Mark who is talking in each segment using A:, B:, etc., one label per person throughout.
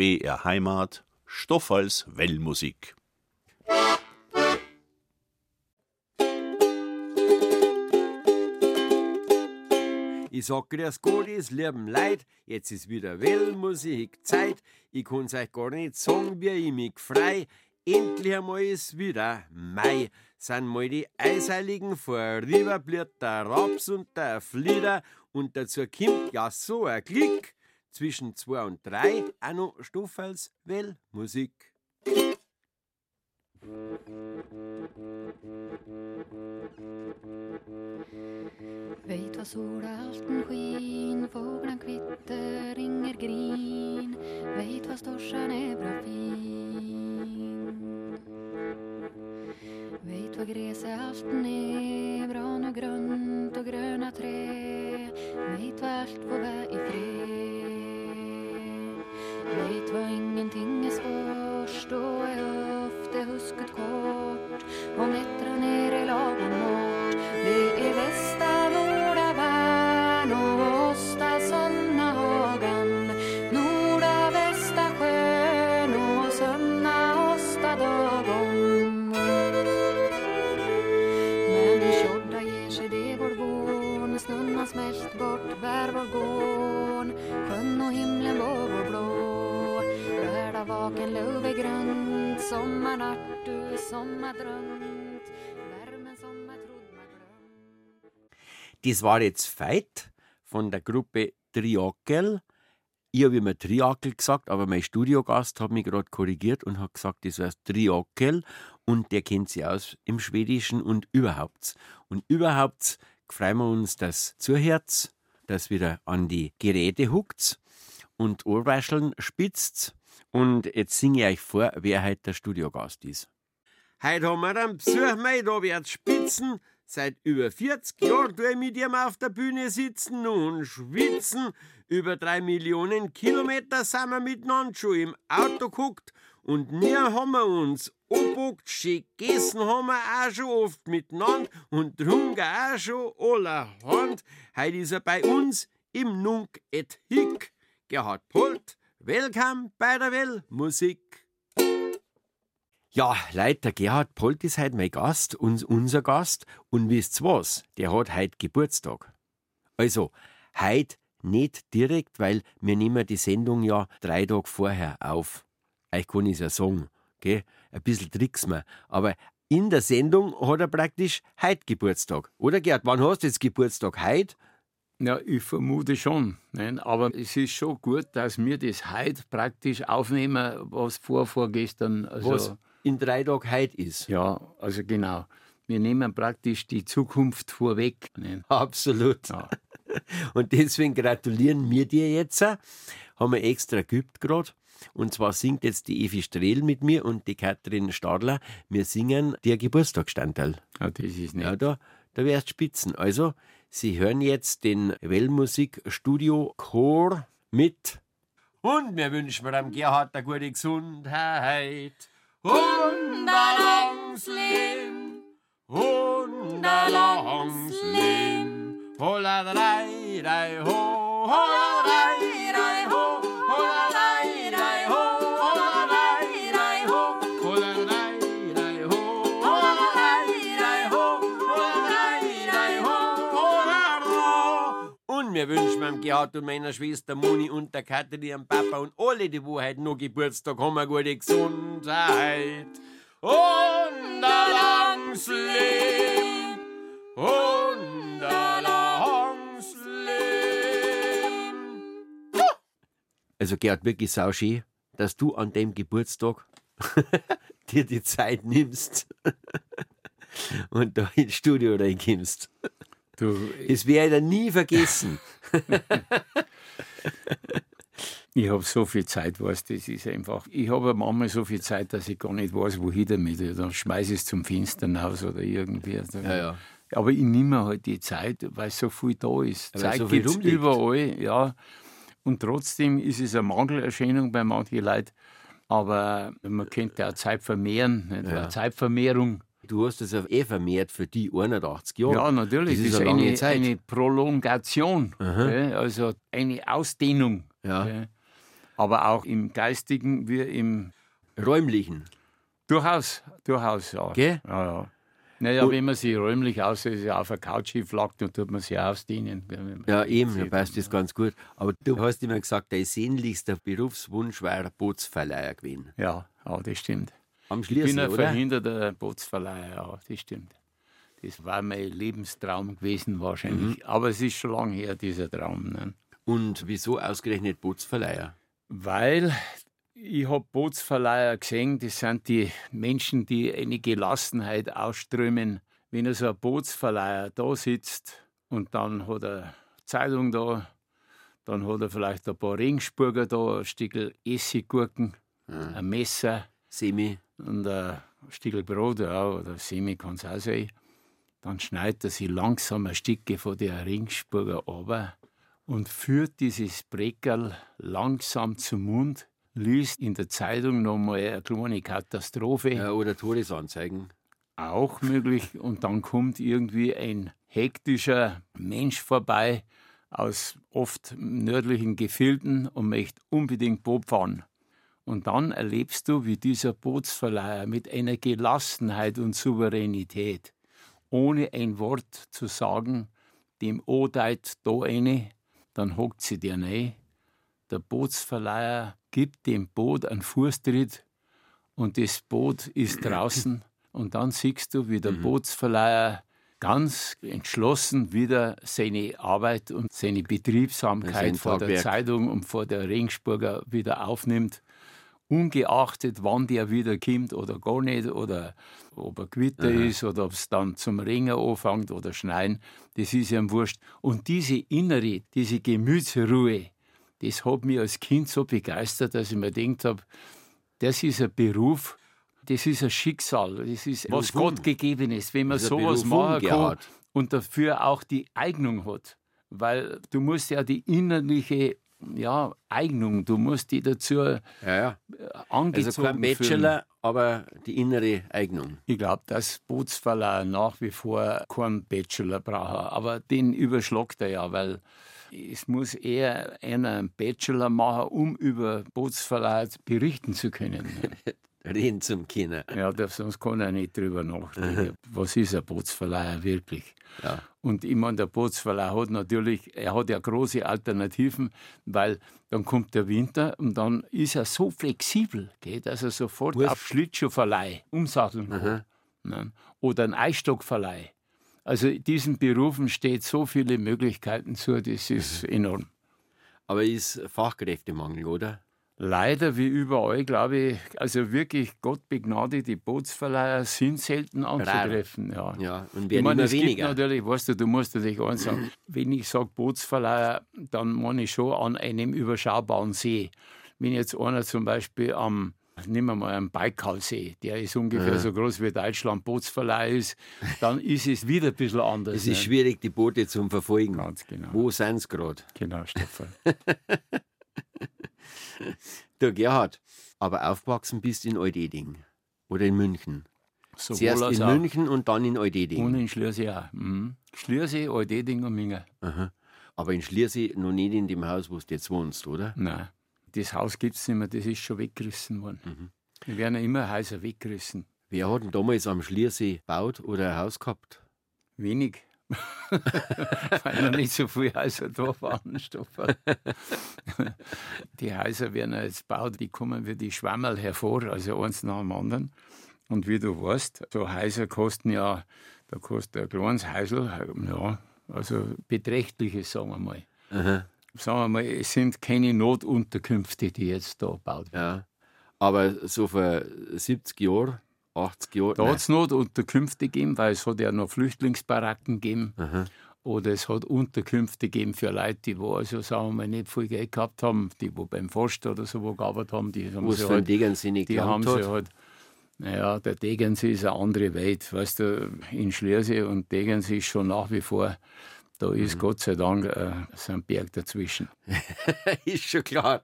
A: BR Heimat, Stoff als Wellmusik.
B: Ich sag grüß Gott, es lieben Leid, jetzt ist wieder Wellmusik Zeit. Ich kann's euch gar nicht sagen, wie ich mich frei. Endlich einmal ist wieder Mai, sind mal die Eisheiligen vorüber, blieb der Raps und der Flieder und dazu kommt ja so ein Klick zwischen zwei und drei auch noch Stoff als Wellmusik.
C: Vet vad solhalten skin, fåglarna kvitter, ringer grin Vet vad storsan är bra fin Vet vad gräshalten är, bra och grönt och gröna trä Vet vad allt får vara i fred Vet vad ingenting är svårt, då är ofta husket kort och nätterna ner i lagom löv är grönt Sommarnatt du sommardrömt Värmen som jag trodd mig glömt
B: Das war jetzt Feit von der Gruppe Triakel. Ich habe immer Triakel gesagt, aber mein Studiogast hat mich gerade korrigiert und hat gesagt, das heißt Triakel und der kennt sich aus im Schwedischen und überhaupt. Und überhaupt freuen wir uns, dass zuhört, dass wieder an die Geräte huckt und Ohrwascheln spitzt. Und jetzt singe ich euch vor, wer heute der Studiogast ist. Heute haben wir einen Besuch, mein, wird's spitzen. Seit über 40 Jahren tue ich mit ihm auf der Bühne sitzen und schwitzen. Über drei Millionen Kilometer sind wir miteinander schon im Auto geguckt und nie haben wir uns abguckt. Schön gegessen haben wir auch schon oft miteinander und trunken auch schon allerhand. Heute ist er bei uns im Nunk et Hick. Gerhard Polt, willkommen bei der Wellmusik. Ja, Leute, der Gerhard Polt ist heute mein Gast und unser Gast. Und wisst's was? Der hat heute Geburtstag. Also, heute nicht direkt, weil wir nehmen die Sendung ja drei Tage vorher auf. Euch kann ich's ja sagen, gell? Ein bisschen tricks mir. Aber in der Sendung hat er praktisch heute Geburtstag. Oder Gerd, wann hast du jetzt Geburtstag? Heute?
D: Ja, ich vermute schon. Ne? Aber es ist schon gut, dass wir das heute praktisch aufnehmen, was vor vorgestern. Also,
B: Was in drei Tagen heute ist.
D: Ja, also genau. Wir nehmen praktisch die Zukunft vorweg. Ne?
B: Absolut.
D: Ja.
B: Und deswegen gratulieren wir dir jetzt. Haben wir extra geübt gerade. Und zwar singt jetzt die Evi Strehl mit mir und die Katrin Stadler. Wir singen dir Geburtstagstandteil.
D: ja, das ist nicht.
B: Ja, da, da wärst spitzen. Also, Sie hören jetzt den Wellmusik Studio Chor mit. Und wir wünschen dem Gerhard eine gute Gesundheit. Und ein langes Leben. Und ein langes Leben. Holla drei, drei, ho, holla Wünschen meinem Gerhard und meiner Schwester Moni und der ihrem Papa und alle, die wo heute noch Geburtstag haben, eine gute Gesundheit. Und ein langes Leben. Und ein langes Leben. Also Gerhard, wirklich sauschön, dass du an dem Geburtstag dir die Zeit nimmst und da ins Studio reinkommst.
D: Du,
B: Das werde ich nie vergessen.
D: ich habe so viel Zeit, weißt das ist einfach. Ich habe manchmal so viel Zeit, dass ich gar nicht weiß, wohin damit. Dann schmeiße ich es zum Fenster raus oder irgendwie. Also,
B: ja.
D: Aber ich nehme halt die Zeit, weil so viel da ist.
B: Weil
D: Zeit
B: so
D: gibt's
B: rumliegt.
D: überall, ja. Und trotzdem ist es eine Mangelerscheinung bei manchen Leuten. Aber man könnte auch Zeit vermehren?
B: Ja.
D: Eine Zeitvermehrung.
B: Du hast das eh vermehrt für die 81 Jahre.
D: Ja, natürlich.
B: Das ist
D: Das
B: eine lange
D: eine,
B: Zeit.
D: eine Prolongation, gell? also eine Ausdehnung.
B: Ja.
D: gell? Aber auch im Geistigen wie im
B: Räumlichen.
D: Durchaus, durchaus, ja.
B: Gell?
D: Ja, ja. Naja,
B: Und-
D: wenn man sich räumlich aus, auf der Couch hinflackt, dann tut man sich ausdehnen.
B: Ja, eben, da passt das ganz gut. Aber du hast immer gesagt, dein sehnlichster Berufswunsch ein Bootsverleiher gewesen.
D: Ja, ja, das stimmt.
B: Am
D: Ich bin ein
B: oder?
D: verhinderter Bootsverleiher, ja, das stimmt. Das war mein Lebenstraum gewesen wahrscheinlich.
B: Mhm.
D: Aber es ist schon lange her, dieser Traum. Ne?
B: Und wieso ausgerechnet Bootsverleiher?
D: Weil ich habe Bootsverleiher gesehen, das sind die Menschen, die eine Gelassenheit ausströmen. Wenn so ein Bootsverleiher da sitzt und dann hat er Zeitung da, dann hat er vielleicht ein paar Regensburger da, ein Stückel Essiggurken, ein Messer
B: Semi.
D: Und ein Stückel Brot oder Semi kann es auch sein. Dann schneidet er sich langsam ein Stückchen von der Ringsburger runter und führt dieses Breckerl langsam zum Mund, liest in der Zeitung nochmal eine kleine Katastrophe,
B: Ja, oder Todesanzeigen.
D: auch möglich. Und dann kommt irgendwie ein hektischer Mensch vorbei aus oft nördlichen Gefilden und möchte unbedingt Boot fahren. Und dann erlebst du, wie dieser Bootsverleiher mit einer Gelassenheit und Souveränität, ohne ein Wort zu sagen, dem Odeit da eine, dann hockt sie dir rein. Der Bootsverleiher gibt dem Boot einen Fußtritt und das Boot ist draußen. Und dann siehst du, wie der Bootsverleiher ganz entschlossen wieder seine Arbeit und seine Betriebsamkeit vor der. Zeitung und vor der Regensburger wieder aufnimmt. Ungeachtet, wann der wieder kommt oder gar nicht, oder ob er Gewitter ist oder ob es dann zum Ringen anfängt oder schneien, das ist ihm wurscht. Und diese innere, diese Gemütsruhe, das hat mich als Kind so begeistert, dass ich mir gedacht habe, das ist ein Beruf, das ist ein Schicksal, das ist was
B: Berufung.
D: Gott gegeben ist, wenn man sowas machen kann und dafür auch die Eignung hat. Weil du musst ja die innerliche ja, Eignung, du musst die dazu
B: Ja, ja.
D: angezogen
B: Also kein
D: fühlen.
B: Bachelor, aber die innere Eignung.
D: Ich glaube, dass Bootsverleiher nach wie vor keinen Bachelor braucht. Aber den überschlagt er ja, weil es muss eher einer einen Bachelor machen, um über Bootsverleiher berichten zu können.
B: Reden zum Kinder.
D: Ja, das, sonst kann er nicht drüber nachdenken. Was ist ein Bootsverleiher wirklich?
B: Ja.
D: Und ich meine, der Bootsverleih hat natürlich, er hat ja große Alternativen, weil dann kommt der Winter und dann ist er so flexibel, gell, dass er sofort
B: Wurf.
D: auf Schlittschuhverleih umsatteln kann. Ne? Oder ein Eisstockverleih. Also diesen Berufen steht so viele Möglichkeiten zu, das ist enorm.
B: Aber ist Fachkräftemangel, oder?
D: Leider wie überall, glaube ich, also wirklich Gott begnade, die Bootsverleiher sind selten anzutreffen. Ja.
B: Ja, und
D: Ich
B: werden
D: meine,
B: immer weniger.
D: natürlich, weißt du, du musst dich eins sagen, wenn ich sage Bootsverleiher, dann meine ich schon an einem überschaubaren See. Wenn jetzt einer zum Beispiel am, nehmen wir mal einen Baikalsee, der ist ungefähr so groß wie Deutschland Bootsverleiher ist, dann ist es wieder ein bisschen anders.
B: Es ist
D: ne?
B: schwierig, die Boote zu verfolgen.
D: Ganz genau.
B: Wo sind sie gerade?
D: Genau, Stefan.
B: Der Gerhard, aber aufgewachsen bist in Eudeding oder in München.
D: Sowohl
B: Zuerst in
D: auch.
B: München und dann in Eudeding.
D: Und in Schliersee auch. Mhm. Schliersee, Aldeding und Minger.
B: Aber in Schliersee noch nicht in dem Haus, wo du jetzt wohnst, oder?
D: Nein, das Haus gibt es nicht mehr, das ist schon weggerissen worden.
B: Mhm.
D: Wir werden ja immer Häuser weggerissen.
B: Wer hat denn damals am Schliersee gebaut oder ein Haus gehabt?
D: Wenig. Weil noch nicht so viele Häuser da waren, Stoffer. Die Häuser werden jetzt gebaut, die kommen wie die Schwammerl hervor, also eins nach dem anderen. Und wie du weißt, so Häuser kosten ja, da kostet ein kleines Häusl, ja, also beträchtliches, sagen wir mal. Sagen wir mal, es sind keine Notunterkünfte, die jetzt da gebaut werden.
B: Ja. Aber so vor 70 Jahren, 80 Jahren.
D: Da hat es Notunterkünfte gegeben, weil es hat ja noch Flüchtlingsbaracken gegeben.
B: Aha.
D: Oder es hat Unterkünfte gegeben für Leute, die wo also, sagen wir mal, nicht viel Geld gehabt haben, die wo beim Forst oder so wo gearbeitet haben, die haben
B: wo
D: sie halt,
B: Degernsee nicht
D: die haben
B: gelangt
D: sie
B: hat.
D: halt, naja, der Degernsee ist eine andere Welt, weißt du, in Schliersee und Degernsee ist schon nach wie vor, da ist
B: Mhm.
D: Gott sei Dank äh, so ein Berg dazwischen.
B: ist schon klar.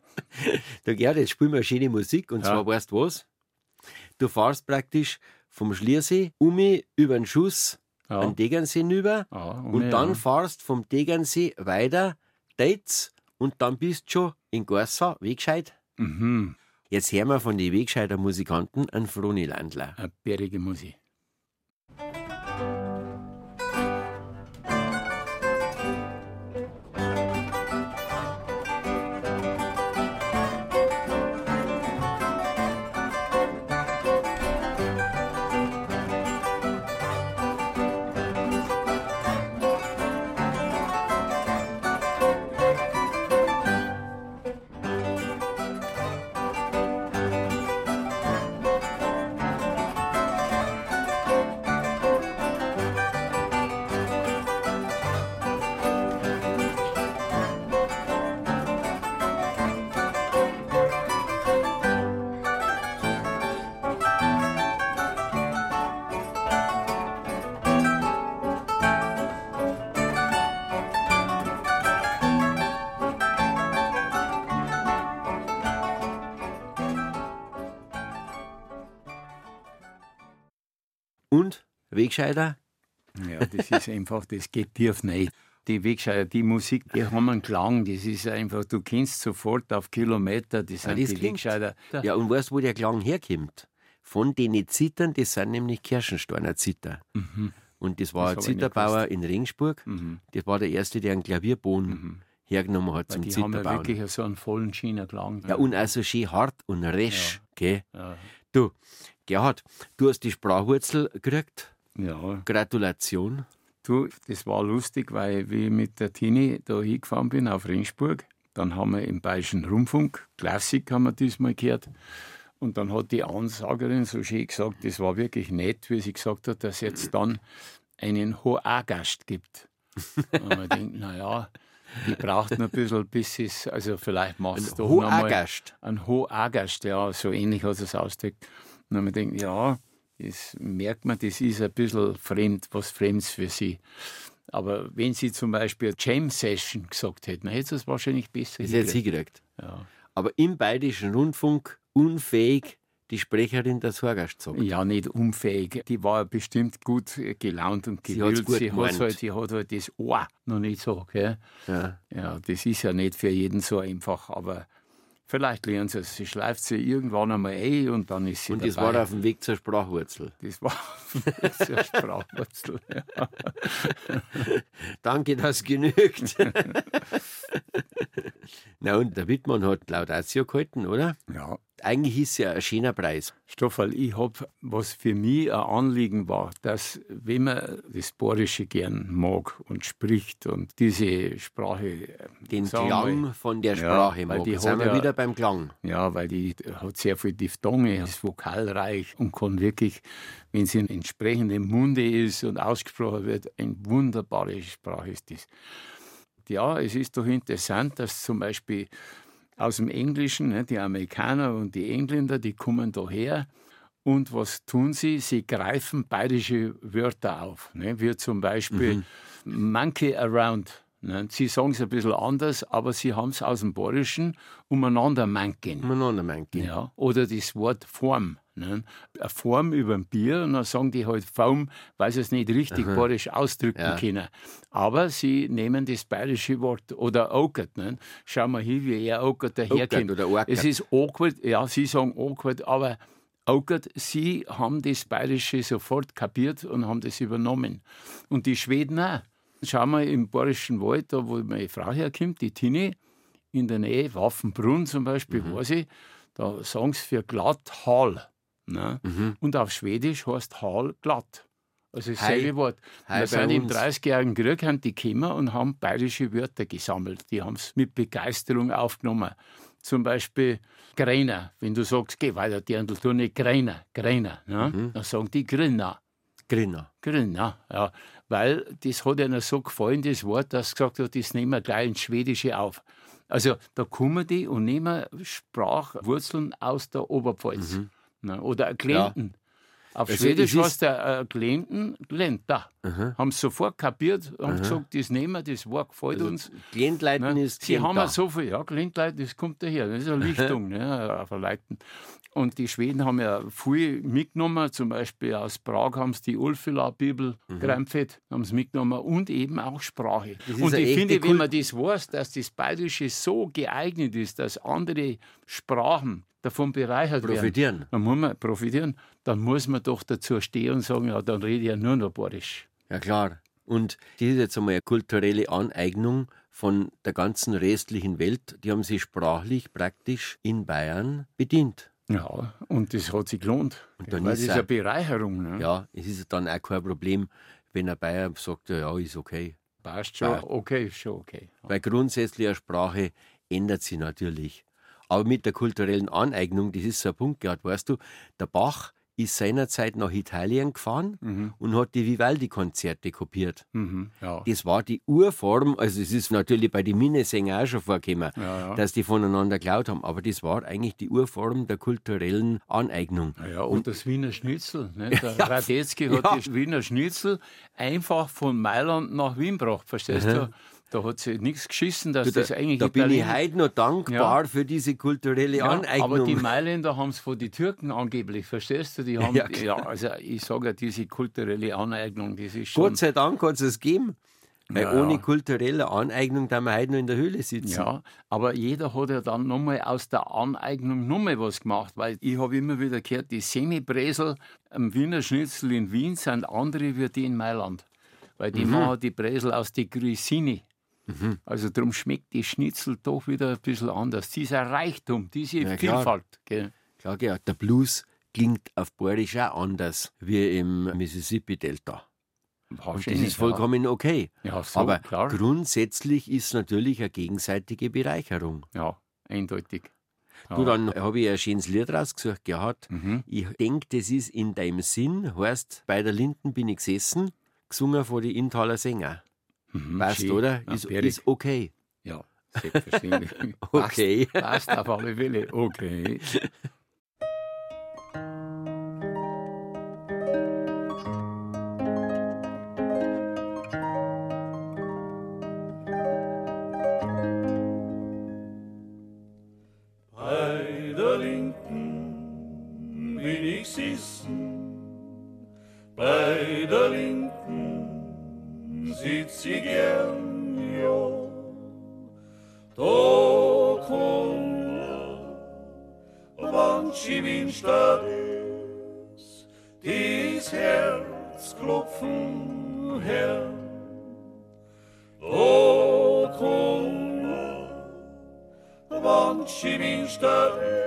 B: Der Gerhard, jetzt spielen wir eine schöne Musik und
D: Ja.
B: zwar weißt du was? Du fahrst praktisch vom Schliersee um über den Schuss
D: Ja.
B: an Degernsee rüber
D: Ja,
B: und
D: ja.
B: dann fahrst vom Degernsee weiter, Dates und dann bist du schon in Gorsau, wie gescheit?
D: Mhm.
B: Jetzt hören wir von den Wegscheider Musikanten einen Froni Landler.
D: Eine bärige Musik.
B: Und Wegscheider?
D: Ja, das ist einfach, das geht tief nicht. Die Wegscheider, die Musik, die haben einen Klang, das ist einfach, du kennst sofort auf Kilometer, das sind
B: das
D: die
B: klingt.
D: Wegscheider.
B: Ja, und weißt du, wo der Klang herkommt? Von den Zittern, das sind nämlich Kirschensteiner Zitter. Und das war
D: Mhm. Das
B: ein Zitterbauer in Regensburg.
D: Mhm.
B: Das war der Erste, der einen Klavierboden hergenommen hat
D: Weil
B: zum
D: die haben ja
B: Zitterbauen.
D: wirklich so einen vollen Schienerklang.
B: Ja, und auch so schön hart und resch. Gell?
D: ja.
B: Du, Gerhard, du hast die Sprachwurzel gekriegt.
D: ja.
B: Gratulation.
D: Du, das war lustig, weil wie ich mit der Tini da hingefahren bin auf Regensburg, dann haben wir im Bayerischen Rundfunk, Klassik haben wir diesmal gehört, und dann hat die Ansagerin so schön gesagt, das war wirklich nett, wie sie gesagt hat, dass es jetzt dann einen Hoagast gibt. Und man denkt, naja, die braucht noch ein bisschen, bis es, also vielleicht machst du doch noch mal
B: Hoagast.
D: ein Hoagast, ja, so ähnlich hat es ausgedrückt. Und wir gedacht, ja, das merkt man, das ist ein bisschen fremd, was Fremdes für sie. Aber wenn sie zum Beispiel Jam Session gesagt hätten, dann hätte sie es wahrscheinlich besser
B: Das hätte sie
D: hingekriegt.
B: gekriegt.
D: ja.
B: Aber im Bayerischen Rundfunk unfähig, die Sprecherin des Horgast zu sagen.
D: ja, nicht unfähig. Die war bestimmt gut gelaunt und
B: Sie
D: gewillt.
B: gut
D: Sie, hat halt, die hat halt das Ohr noch nicht so. Gell?
B: Ja.
D: Ja, das ist ja nicht für jeden so einfach, aber vielleicht lernen sie es. Sie schleift sie irgendwann einmal ein und dann ist sie
B: Und
D: dabei.
B: das war auf dem Weg zur Sprachwurzel.
D: Das war eine Sprachwurzel. Ja.
B: Danke, das genügt. Na und der Wittmann hat Laudatio gehalten, oder?
D: ja.
B: Eigentlich ist es ja ein schöner Preis.
D: Stoffel, ich habe, was für mich ein Anliegen war, dass, wenn man das Bayerische gern mag und spricht und diese Sprache. äh,
B: Den Klang von der
D: Ja,
B: Sprache
D: weil
B: mag.
D: die
B: sind wir
D: ja-
B: wieder beim Klang.
D: Ja, weil die hat sehr viel Diphthonge, ist vokalreich und kann wirklich, wenn sie in entsprechendem Munde ist und ausgesprochen wird, eine wunderbare Sprache ist das. Ja, es ist doch interessant, dass zum Beispiel aus dem Englischen, ne, die Amerikaner und die Engländer, die kommen daher und was tun sie? Sie greifen bayerische Wörter auf, ne, wie zum Beispiel Monkey Around. Ne. Sie sagen es ein bisschen anders, aber sie haben es aus dem Bayerischen umeinander manken.
B: Umeinander manken.
D: Ja, oder das Wort Form. Ne? Eine Form über ein Bier und dann sagen die halt Form, weil sie es nicht richtig bayerisch ausdrücken
B: Ja.
D: können. Aber sie nehmen das bayerische Wort oder Augert. Ne? Schau mal hin, wie er Augert daherkommt.
B: oder Augert.
D: Es ist awkward, ja, sie sagen awkward, aber Augert, sie haben das bayerische sofort kapiert und haben das übernommen. Und die Schweden auch. Schau mal im bayerischen Wald, da wo meine Frau herkommt, die Tini, in der Nähe, Waffenbrunn zum Beispiel,
B: Mhm.
D: weiß ich, da sagen sie für glatt Hal. Ne?
B: Mhm.
D: Und auf Schwedisch heißt Hal glatt. Also
B: Hei.
D: dasselbe Wort.
B: Hei
D: Wir sind im
B: uns.
D: 30-jährigen Krieg haben die gekommen und haben bayerische Wörter gesammelt. Die haben es mit Begeisterung aufgenommen. Zum Beispiel Greiner. Wenn du sagst, geh weiter, Dirndl, tu nicht Greiner, Greiner. Ne?
B: Mhm.
D: Dann sagen die Grinner.
B: Grinner.
D: Grinner, ja. Weil das hat ihnen so gefallen, das Wort, dass sie gesagt hat, das nehmen wir gleich ins Schwedische auf. Also da kommen die und nehmen Sprachwurzeln aus der Oberpfalz.
B: Mhm.
D: Ne? Oder Klienten. Auf
B: Also
D: Schwedisch heißt der äh, Glenten, Glenta. Haben sie sofort kapiert, haben gesagt, das nehmen wir, das Wort gefällt
B: Also
D: uns.
B: Glendleiten
D: Ne?
B: ist
D: Sie haben ja so viel, ja, Glindleid, das kommt daher, das ist eine Lichtung ne, auf Leiten. Und die Schweden haben ja viel mitgenommen, zum Beispiel aus Prag haben sie die Ulfila-Bibel, mhm. Gramfett, haben sie mitgenommen und eben auch Sprache. Und ich finde, wenn
B: Kult-
D: man das weiß, dass das Bayerische so geeignet ist, dass andere Sprachen davon bereichert
B: Profitieren.
D: werden, dann muss man profitieren, dann muss man doch dazu stehen und sagen, ja, dann rede ich ja nur noch Bayerisch.
B: Ja, klar. Und das ist jetzt einmal eine kulturelle Aneignung von der ganzen restlichen Welt. Die haben sich sprachlich praktisch in Bayern bedient.
D: Ja, und das hat sich gelohnt.
B: Und dann ist
D: das ist
B: er-
D: eine Bereicherung. Ne?
B: Ja, es ist dann auch kein Problem, wenn ein Bayer sagt, ja, ja, ist okay.
D: Passt schon,
B: Passt.
D: okay, ist schon okay.
B: Weil grundsätzlich eine Sprache ändert sich natürlich. Aber mit der kulturellen Aneignung, das ist so ein Punkt gehabt, weißt du, der Bach ist seinerzeit nach Italien gefahren und hat die Vivaldi-Konzerte kopiert.
D: Mhm, ja.
B: Das war die Urform, also es ist natürlich bei den Minnesängern auch schon vorgekommen,
D: Ja, ja.
B: dass die voneinander geklaut haben, aber das war eigentlich die Urform der kulturellen Aneignung.
D: Ja, und das Wiener Schnitzel. Ne? Der Radetzky hat das Wiener Schnitzel einfach von Mailand nach Wien gebracht. Verstehst du? Da hat sie nichts geschissen, dass
B: Du, da
D: das eigentlich
B: da bin ich heute noch dankbar für diese kulturelle
D: ja,
B: Aneignung.
D: aber die Mailänder haben es von den Türken angeblich, verstehst du? Die haben,
B: Ja,
D: ja, also ich sage ja, diese kulturelle Aneignung, das ist schon.
B: Gott sei Dank hat es es gegeben. Weil
D: Ja, ja.
B: ohne kulturelle Aneignung da wir heute noch in der Höhle sitzen.
D: Ja, aber jeder hat ja dann nochmal aus der Aneignung nochmal was gemacht, weil ich habe immer wieder gehört, die Semibresel am Wiener Schnitzel in Wien sind andere wie die in Mailand. Weil
B: Mhm.
D: die machen die Bresel aus die Grissini. Also darum schmeckt die Schnitzel doch wieder ein bisschen anders. Dieser Reichtum, diese
B: Ja, klar.
D: Vielfalt. Gell?
B: Klar, ja, der Blues klingt auf Bayerisch auch anders wie im Mississippi-Delta. Und das ist vollkommen okay.
D: Ja, so,
B: Aber
D: klar.
B: grundsätzlich ist natürlich eine gegenseitige Bereicherung.
D: Ja, eindeutig.
B: Du, dann habe ich ein schönes Lied rausgesucht gehabt.
D: Mhm.
B: Ich denke, das ist in deinem Sinn, heißt, bei der Linden bin ich gesessen, gesungen von den Intaler Sänger.
D: Mhm,
B: Weißt
D: schön.
B: oder?
D: Ja,
B: Ist, ist okay.
D: Ja, selbstverständlich.
B: Okay.
D: Passt, passt auf alle Fälle. Okay.
E: Wann sie Windstadt ist, dies Herz klopfen her. Wann Schiebinstadt ist,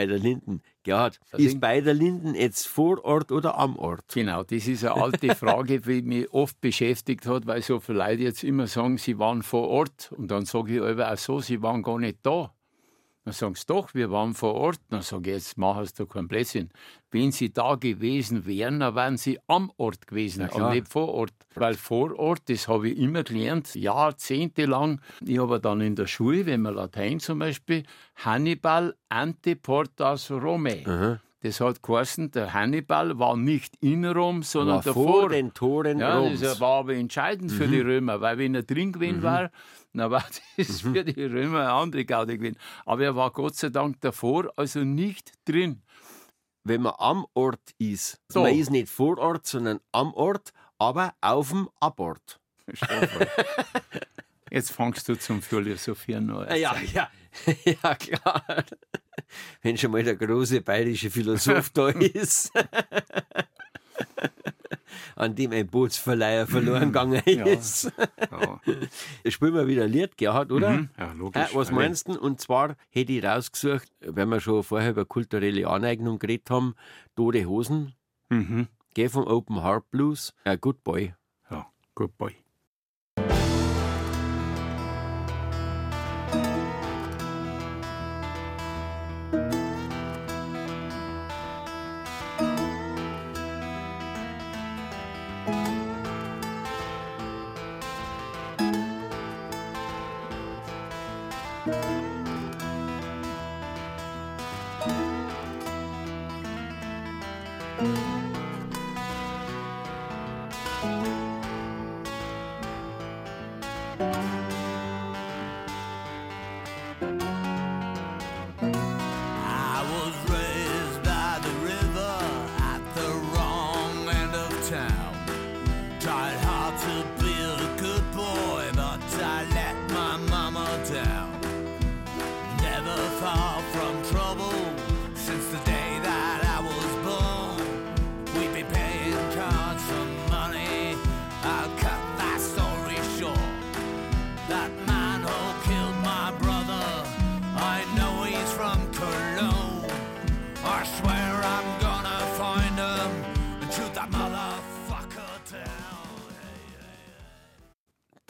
B: Bei der Linden. Gerhard,
D: Das
B: ist bei der Linden jetzt vor Ort oder am Ort?
D: Genau, das ist eine alte Frage, die mich oft beschäftigt hat, weil so viele Leute jetzt immer sagen, sie waren vor Ort. Und dann sage ich aber auch so, sie waren gar nicht da. Dann sagen sie doch, wir waren vor Ust. Dann sage ich, jetzt machen sie doch keinen Blödsinn. Wenn sie da gewesen wären, dann wären sie am Ort gewesen und nicht vor Ort. Weil vor Ort, das habe ich immer gelernt, jahrzehntelang. Ich habe dann in der Schule, wenn man Latein zum Beispiel, Hannibal ante portas Romae. Das hat geheißen, der Hannibal war nicht in Rom, sondern
B: War
D: davor.
B: vor den Toren
D: Ja,
B: Roms.
D: das war aber entscheidend für die Römer, weil wenn er drin gewesen war, dann war das für die Römer eine andere Gaude gewesen. Aber er war Gott sei Dank davor, also nicht drin.
B: Wenn man am Ort ist,
D: So.
B: man ist nicht vor Ort, sondern am Ort, aber auf dem Abort.
D: Jetzt fangst du zum Philosophieren an.
B: Ja, ja, ja, klar. Wenn schon mal der große bayerische Philosoph da ist, an dem ein Bootsverleiher verloren gegangen ist.
D: Ja.
B: Spielen wir wieder ein Lied, Gerhard, oder?
D: Mhm. Ja, logisch.
B: Äh, was meinst du? Und zwar hätte ich rausgesucht, wenn wir schon vorher über kulturelle Aneignung geredet haben, Tote Hosen,
D: Mhm.
B: geh vom Open Heart Blues, äh, Good Boy.
D: Ja, good boy.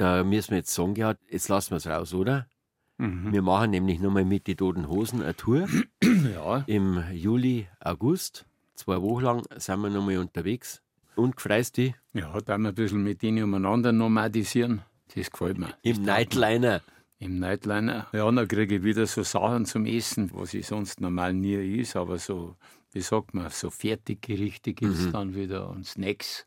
B: Da müssen wir jetzt sagen, ja, jetzt lassen wir es raus, oder? Wir machen nämlich nochmal mit die Toten Hosen eine Tour.
D: Ja,
B: Im Juli, August. Zwei Wochen lang sind wir nochmal unterwegs. Und gefreust dich
D: ja, da wir ein bisschen mit denen umeinander nomadisieren. Das gefällt mir.
B: im Nightliner.
D: Im Nightliner. Ja, dann kriege ich wieder so Sachen zum Essen, was ich sonst normal nie is, aber so, wie sagt man, so Fertiggerichte gibt es dann wieder und Snacks.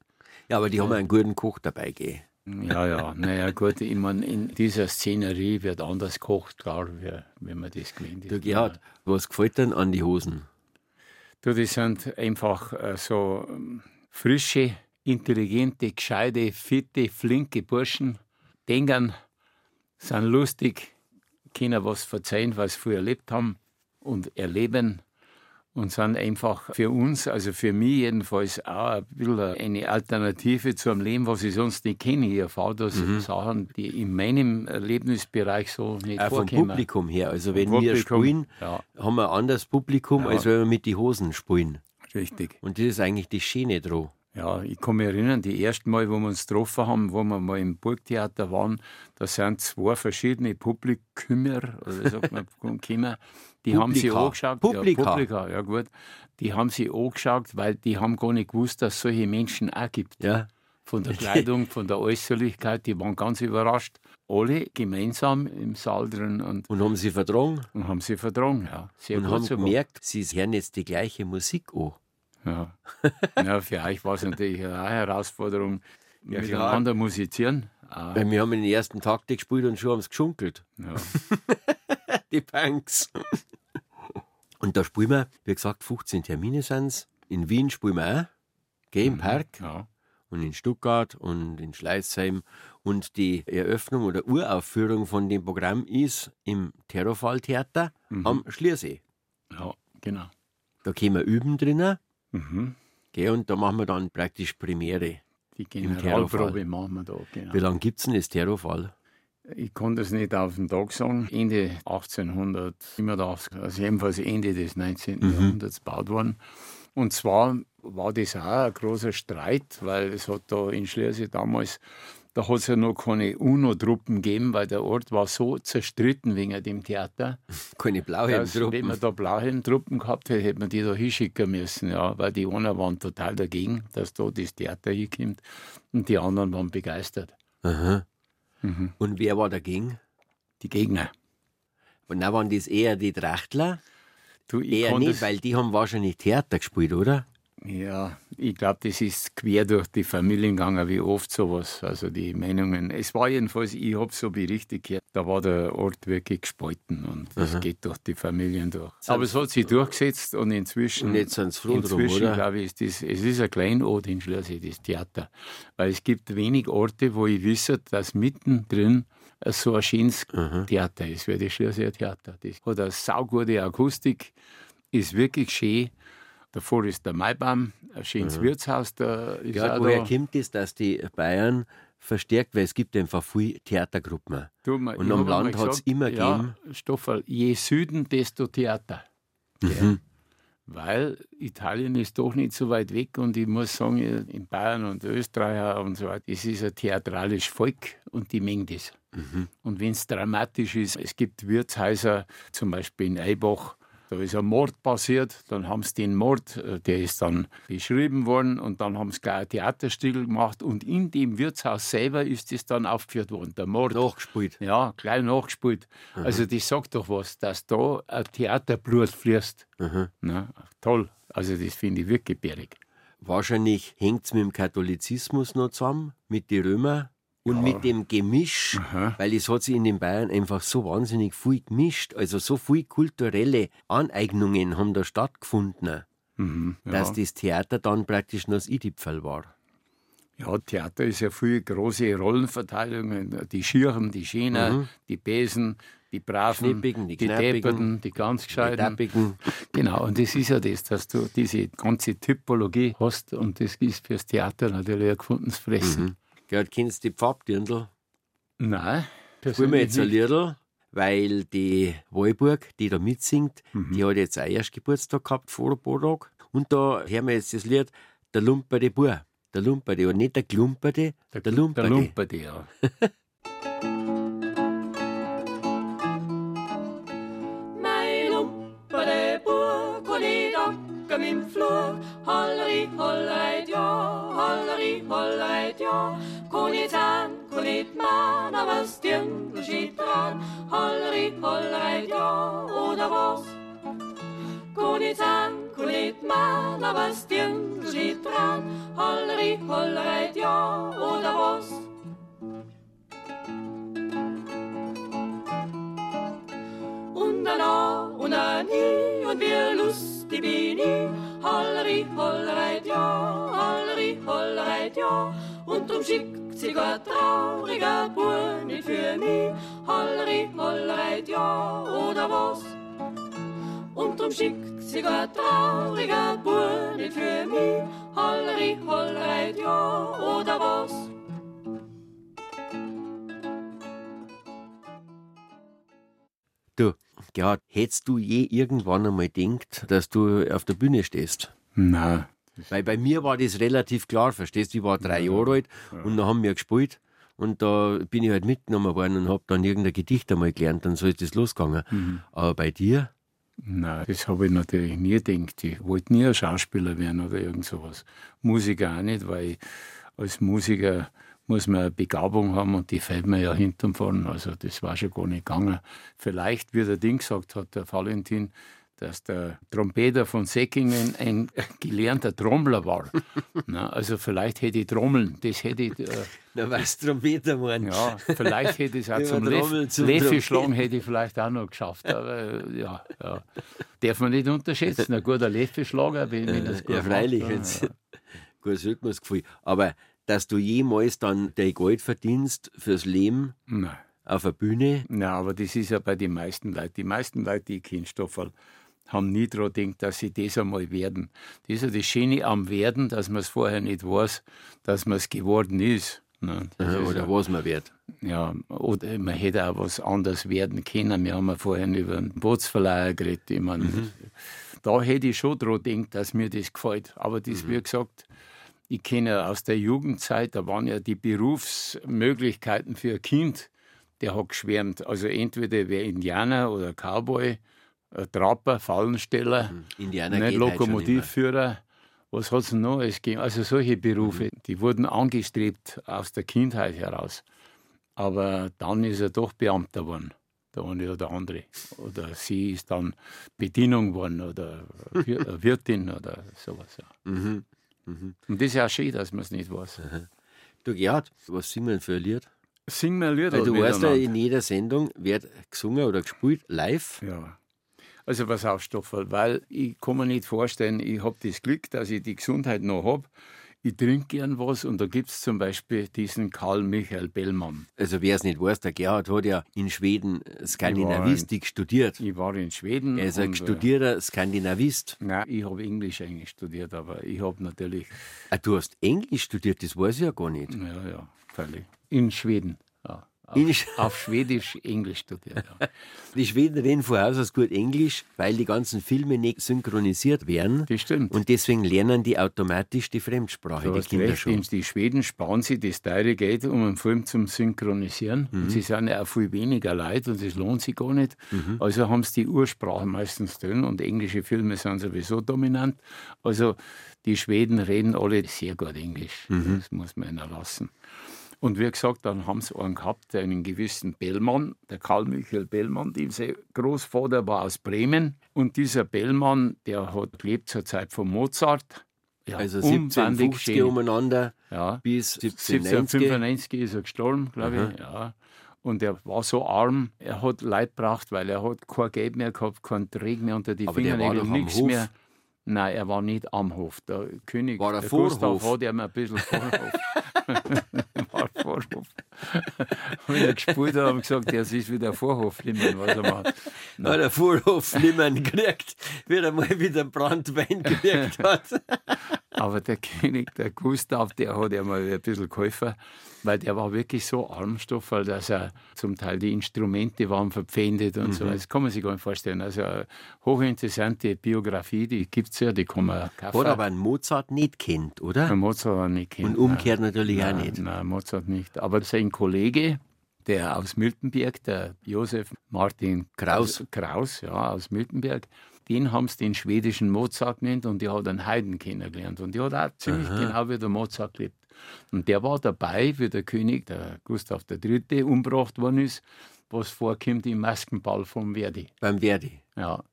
B: Ja, aber die haben einen guten Koch dabei gegeben.
D: Ja, ja, naja, gut, ich meine, in dieser Szenerie wird anders gekocht, klar, wie, wie man das gewöhnt ist.
B: Du, Gerhard, was gefällt denn an die Hosen?
D: Du, die sind einfach äh, so ähm, frische, intelligente, gescheite, fitte, flinke Burschen. Denken, sind lustig, können was verzeihen, was sie früher erlebt haben und erleben und sind einfach für uns, also für mich jedenfalls auch ein bisschen eine Alternative zu einem Leben, was ich sonst nicht kenne. Ich erfahre da so Sachen, die in meinem Erlebnisbereich so nicht
B: Auch vom
D: vorkommen.
B: Publikum her. Also, wenn
D: Vom
B: wir spielen,
D: ja.
B: haben wir ein anderes Publikum,
D: Ja.
B: als wenn wir mit die Hosen spielen.
D: Richtig.
B: Und das ist eigentlich das Schöne dran.
D: Ja, ich kann mich erinnern, die ersten Mal, wo wir uns getroffen haben, wo wir mal im Burgtheater waren, da sind zwei verschiedene Publikummer, oder sagt man, gekommen, die haben sie angeschaut.
B: Publika.
D: Ja, Publika, ja gut. Die haben sie angeschaut, weil die haben gar nicht gewusst, dass es solche Menschen auch gibt.
B: Ja.
D: Von der Kleidung, von der Äußerlichkeit, die waren ganz überrascht. Alle gemeinsam im Saal drin und,
B: Und haben sie vertragen
D: und haben sie vertragen. Ja, sehr
B: und haben
D: sogar.
B: gemerkt, sie hören jetzt die gleiche Musik an.
D: Ja. ja, für euch war es natürlich eine Herausforderung,
B: Ja, klar.
D: miteinander musizieren.
B: Weil wir haben in den ersten Takt gespielt und schon haben sie geschunkelt.
D: ja.
B: Die Punks. Und da spielen wir, wie gesagt, 15 Termine sind es. In Wien spielen wir auch. Geh im Park.
D: ja.
B: und in Stuttgart und in Schleißheim. Und die Eröffnung oder Uraufführung von dem Programm ist im Terrorfalltheater am Schliersee.
D: Ja, genau.
B: Da können wir üben drinnen.
D: Mhm.
B: Gell, und da machen wir dann praktisch Premiere.
D: Die. Generalprobe machen wir da. Genau.
B: Wie lange gibt es denn das Terrorfall?
D: Ich kann das nicht auf den Tag sagen. Ende 1887, also jedenfalls Ende des 19. Jahrhunderts gebaut worden. Und zwar war das auch ein großer Streit, weil es hat da in Schliersee damals, da hat es ja noch keine UNO-Truppen gegeben, weil der Ort war so zerstritten wegen dem Theater.
B: Keine Blauhelmtruppen.
D: wenn man da Blauhelmtruppen gehabt hätte, hätte man die da hinschicken müssen, ja, weil die einen waren total dagegen, dass da das Theater hinkommt und die anderen waren begeistert.
B: Aha. Und wer war dagegen?
D: Die Gegner.
B: Und dann waren das eher die Trachtler?
D: Du,
B: Eher nicht, weil die haben wahrscheinlich Theater gespielt, oder?
D: Ja, ich glaube, das ist quer durch die Familien gegangen, wie oft sowas. Also die Meinungen. Es war jedenfalls, ich habe so berichtet gehört, da war der Ort wirklich gespalten und das geht durch die Familien durch. Aber es hat sich durchgesetzt und inzwischen.
B: Und jetzt sind
D: inzwischen, glaube ich, ist das, es ist ein Kleinod in Schliersee, das Theater. Weil es gibt wenig Orte, wo ich wisse, dass mittendrin so ein schönes Theater ist, wie das Schlierseer Theater. Das hat eine saugute Akustik, ist wirklich schön. Davor ist der Maibaum, ein schönes Wirtshaus. Da ist
B: Ja, woher
D: da.
B: kommt es, dass die Bayern verstärkt, weil es gibt einfach viele Theatergruppen.
D: Du, man-
B: Und am Land hat's
D: gesagt,
B: immer
D: ja,
B: gegeben.
D: Stoffel, je Süden, desto Theater.
B: Mhm.
D: Weil Italien ist doch nicht so weit weg und ich muss sagen, in Bayern und Österreich und so weiter, es ist ein theatralisch Volk und die mengen das.
B: Mhm.
D: Und wenn es dramatisch ist, es gibt Wirtshäuser, zum Beispiel in Eibach, da ist ein Mord passiert, dann haben sie den Mord, äh, der ist dann beschrieben worden und dann haben sie gleich ein Theaterstück gemacht und in dem Wirtshaus selber ist es dann aufgeführt worden, der Mord.
B: Nachgespielt.
D: Ja, gleich nachgespielt. Also das sagt doch was, dass da ein Theaterblut fließt. Na, toll. Also das finde ich wirklich bärig.
B: Wahrscheinlich hängt es mit dem Katholizismus noch zusammen, mit den Römern und mit dem Gemisch, weil es hat sich in den Bayern einfach so wahnsinnig viel gemischt. Also so viel kulturelle Aneignungen haben da stattgefunden,
D: Mhm,
B: dass das Theater dann praktisch noch das Idipfel war.
D: Ja, Theater ist ja viel große Rollenverteilung. Die Schirchen, die Schäner, die Besen, die Braven,
B: die
D: die Depperten, die ganz Gescheiten. Genau, und das ist ja das, dass du diese ganze Typologie hast und das ist fürs Theater natürlich ein gefundenes Fressen.
B: Gehört, kennst du die Pfaddirndl?
D: Nein,
B: Spielen wir jetzt ein. Liedl, weil die Walburg, die da mitsingt,
D: Mhm.
B: die hat jetzt auch erst Geburtstag gehabt vor ein paar Tagen. Und da hören wir jetzt das Lied Der Lumperde Bur. Der Lumperde, und nicht der Klumperde, der,
D: Der
B: Lumperde.
D: Lumperde, ja.
E: an, konit man, aber was Dirndl steht dran. Holleri, holleit, ja, oder was? Konit an, konit man, aber was Dirndl steht dran. Holleri, holleit, ja, oder was? und ein A und ein I und wir lustig bin ich. Holleri, hollereit, ja, holleri, hollereit, ja. Und drum schickt ein trauriger Bub nicht für mich. Holleri, hollereit, ja, oder was? Und drum schickt sich ein trauriger Bub nicht für mich. Holleri, hollereit, ja, oder was?
B: Du, Gerhard, hättest du je irgendwann einmal gedacht, dass du auf der Bühne stehst?
D: Nein,
B: Weil bei mir war das relativ klar, verstehst du? Ich war drei Jahre alt und dann haben wir gespielt und da bin ich halt mitgenommen worden und habe dann irgendein Gedicht einmal gelernt, dann so ist das losgegangen.
D: Mhm.
B: Aber bei dir?
D: Nein, das habe ich natürlich nie gedacht. Ich wollte nie ein Schauspieler werden oder irgend sowas. Musiker auch nicht, weil als Musiker muss man eine Begabung haben und die fällt mir ja hinterm vorn. Also das war schon gar nicht gegangen. Vielleicht, wie der Ding gesagt hat, der Valentin, dass der Trompeter von Säckingen ein gelernter Trommler war. Na, also vielleicht hätte ich Trommeln, das hätte ich... Äh,
B: Na, weißt du, Trompeter waren.
D: ja, vielleicht hätte ich es auch zum Leff
B: zum
D: Leffe
B: Trompeten.
D: schlagen, hätte ich vielleicht auch noch geschafft. Aber äh, ja, ja. Darf man nicht unterschätzen. Ein guter Leffe-Schlager, wenn, wenn das gut
B: Ja, freilich.
D: macht, ja.
B: Gutes Rhythmusgefühl. Aber dass du jemals dann dein Geld verdienst fürs Leben
D: Nein.
B: auf der Bühne,
D: Nein, aber das ist ja bei den meisten Leuten. Die meisten Leute, die ich kenne, Stoffel, haben nie daran gedacht, dass sie das einmal werden. Das ist ja das Schöne am Werden, dass man es vorher nicht weiß, dass man es geworden ist. Ne?
B: Äh,
D: ist
B: oder
D: ja-
B: was man wird.
D: Ja, oder man hätte auch was anderes werden können. Wir haben ja vorhin über einen Bootsverleiher geredet. Ich meine, Da hätte ich schon dran gedacht, dass mir das gefällt. Aber das, wie gesagt, ich kenne aus der Jugendzeit, da waren ja die Berufsmöglichkeiten für ein Kind, der hat geschwärmt. Also entweder wäre Indianer oder Cowboy, ein Trapper, Fallensteller,
B: Indianer
D: nicht
B: halt
D: Lokomotivführer. Was hat es noch alles gegeben? Also solche Berufe, die wurden angestrebt aus der Kindheit heraus. Aber dann ist er doch Beamter geworden, der eine oder der andere. Oder sie ist dann Bedienung geworden oder Wir- eine Wirtin oder sowas. Ja.
B: Mhm.
D: Und das ist ja schön, dass man es nicht weiß.
B: Du Gerhard, was singen wir denn für ein Lied?
D: Sing mal Lieder
B: Weil du weißt ja, in jeder Sendung wird gesungen oder gespielt live.
D: Ja. Also pass auf, Stoffel, weil ich kann mir nicht vorstellen, ich habe das Glück, dass ich die Gesundheit noch habe. Ich trinke gern was und da gibt es zum Beispiel diesen Karl Michael Bellmann.
B: Also wer es nicht weiß, der Gerhard hat ja in Schweden Skandinavistik studiert.
D: Ich war in Schweden.
B: Er ist ein
D: äh,
B: studierter Skandinavist.
D: Nein, ich habe Englisch eigentlich studiert, aber ich habe natürlich,
B: Ah, du hast Englisch studiert, das weiß ich ja gar nicht.
D: ja, ja, völlig. In Schweden. Ja. Auf, auf Schwedisch Englisch studiert. Ja.
B: Die Schweden reden von Haus aus gut Englisch, weil die ganzen Filme nicht synchronisiert werden.
D: Das stimmt.
B: Und deswegen lernen die automatisch die Fremdsprache,
D: Du
B: die Kinder
D: recht,
B: schon.
D: die Schweden sparen sie das teure Geld, um einen Film zu synchronisieren.
B: Mhm.
D: Und sie sind ja auch viel weniger Leute und das lohnt sich gar nicht.
B: Mhm.
D: Also haben sie die Ursprache meistens drin und englische Filme sind sowieso dominant. Also die Schweden reden alle sehr gut Englisch.
B: Mhm.
D: Das muss man ihnen lassen. Und wie gesagt, dann haben sie einen gehabt, einen gewissen Bellmann, der Karl Michael Bellmann, dieser Großvater war aus Bremen. Und dieser Bellmann, der hat gelebt zur Zeit von Mozart. Ja,
B: Also
D: unbandig
B: 1750
D: schön.
B: umeinander
D: Ja.
B: bis 1790.
D: 1795 ist er gestorben, glaube ich. Ja. Und er war so arm, er hat Leid gebracht, weil er hat kein Geld mehr gehabt, keinen Träg mehr unter die
B: Aber der
D: Fingernägel, nichts mehr. Nein, er war nicht am Hof. Der König,
B: War er
D: der
B: Vorhof?
D: Gustav hat ihm ein bisschen Vorhof. Vorhof. Wenn er gespielt hat, haben sie gesagt, das ist wieder Vorhoflimmen, was er macht.
B: Na, der Vorhof niemand gekriegt, wie er mal wieder Brandwein gekriegt hat.
D: Aber der König, der Gustav, der hat ja mal ein bisschen geholfen, weil der war wirklich so Armstoffel, dass er zum Teil die Instrumente waren verpfändet und so. Das kann man sich gar nicht vorstellen. Also eine hochinteressante Biografie, die gibt es ja, die kann man kaufen.
B: Hat aber einen Mozart nicht kennt, oder?
D: Der Mozart nicht kennt.
B: Und umgekehrt natürlich auch
D: nein,
B: nicht.
D: Nein, Mozart nicht. Aber sein Kollege, der aus Miltenberg, der Josef Martin
B: Kraus.
D: Kraus, ja, aus Miltenberg, den haben sie den schwedischen Mozart genannt und der hat einen Heiden kennengelernt. Und der hat auch ziemlich genau wie der Mozart gelebt. Und der war dabei, wie der König, der Gustav III., umgebracht worden ist, was vorkommt im Maskenball vom Verdi.
B: Beim Verdi.
D: Ja.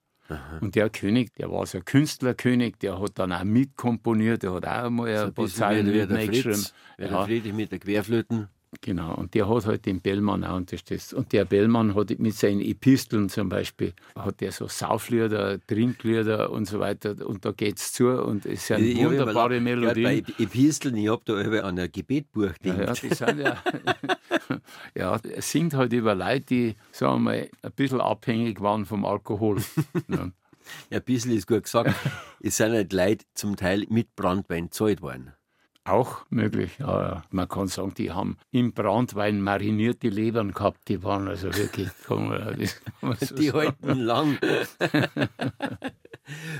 D: Und der König, der war so ein Künstlerkönig, der hat dann auch mitkomponiert, der hat auch mal
B: So
D: ein paar Zeilen mitgeschrieben. Ja.
B: Friedrich mit der Querflöten.
D: Genau, und der hat halt den Bellmann auch unterstützt. Und der Bellmann hat mit seinen Episteln zum Beispiel, hat der so Sauflieder, Trinklieder und so weiter. Und da geht's zu und es sind
B: Ich hab
D: wunderbare
B: immer
D: Melodien.
B: Bei Episteln, ich hab da an ein Gebetbuch
D: Ja, ja,
B: gedacht.
D: die sind ja. ja, es singt halt über Leute, die, sagen wir mal, ein bisschen abhängig waren vom Alkohol. ja.
B: Ein bisschen ist gut gesagt. es sind halt Leute zum Teil mit Brandwein gezahlt worden.
D: Auch möglich, ja, ja. Man kann sagen, die haben im Brandwein marinierte Lebern gehabt, die waren also wirklich, man, so
B: Die
D: sagen.
B: halten lang.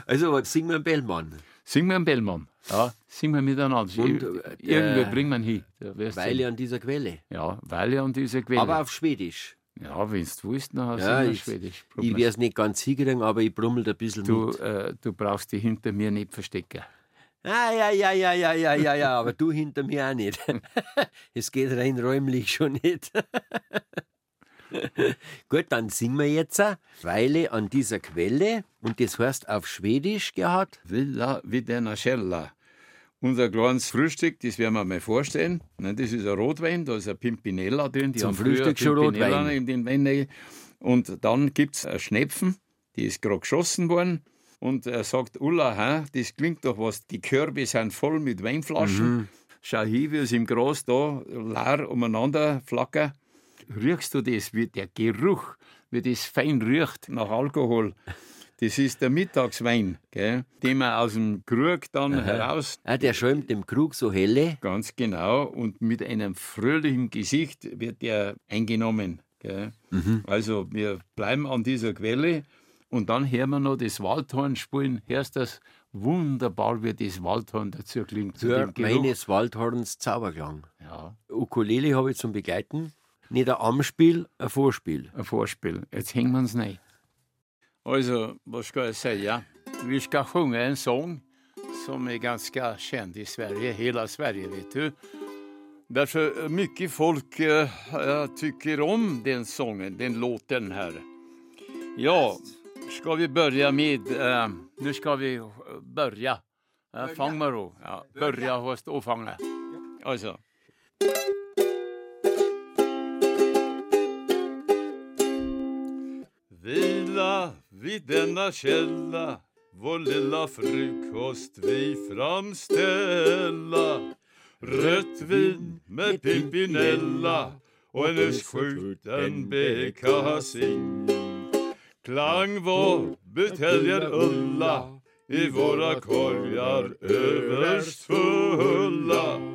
B: also, was singen wir einen Bellmann?
D: Singen wir einen Bellmann. Ja, singen wir miteinander.
B: Und, äh,
D: Irgendwo bringen wir ihn hin. Du
B: Weile an dieser Quelle.
D: Ja, Weile an dieser Quelle.
B: Aber auf Schwedisch.
D: ja, wenn du willst, dann
B: Ja,
D: singen wir
B: ich,
D: Schwedisch.
B: ich
D: Probier's.
B: werde es nicht ganz hinkriegen, aber ich brummel ein bisschen
D: du,
B: mit.
D: äh, du brauchst dich hinter mir nicht verstecken.
B: Ah, ja, ja, ja, ja, ja, ja, ja, aber du hinter mir auch nicht. es geht rein räumlich schon nicht. Gut, dann singen wir jetzt eine Weile an dieser Quelle und das heißt auf Schwedisch, Gerhard.
D: Villa Videna Schella. Unser kleines Frühstück, das werden wir mal vorstellen. Ne, Das ist ein Rotwein, da ist ein Pimpinella drin. Die
B: Zum
D: haben
B: Frühstück schon Rotwein.
D: In den Wein. Und dann gibt es Schnepfen, die ist gerade geschossen worden. Und er sagt, Ulla, hä, das klingt doch was, die Körbe sind voll mit Weinflaschen. Schau hin, wie es im Gras da leer umeinander flackern. Riechst du das, wie der Geruch, wie das fein riecht nach Alkohol? Das ist der Mittagswein, gell, den man aus dem Krug dann heraus,
B: Ah, der schäumt dem Krug so helle.
D: ganz genau, und mit einem fröhlichen Gesicht wird der eingenommen. Gell. Also wir bleiben an dieser Quelle und dann hören wir noch das Waldhorn spielen. Hörst das wunderbar, wie das Waldhorn dazu klingt. Zu
B: Hör meines Waldhorns Zauberklang.
D: Ja,
B: Ukulele habe ich zum Begleiten. Nicht ein Amspiel, ein Vorspiel.
D: ein Vorspiel. Jetzt hängen wir uns rein. Also, vad ska jag säga? Vi ska sjunga en sång som är ganska känd i Sverige, hela Sverige vet du. Därför mycket folk eh, eh, tycker om den sången, den låten här. Ja, ska vi börja med, eh, nu ska vi börja. Eh, mig då. Ja, börja hos ståfånga. Alltså. Vila vid denna källa vår lilla frukost vi framställa Rött vin med pimpinella och en östskjuten bekassin Klang vår buteljer Ulla i våra korgar överst fulla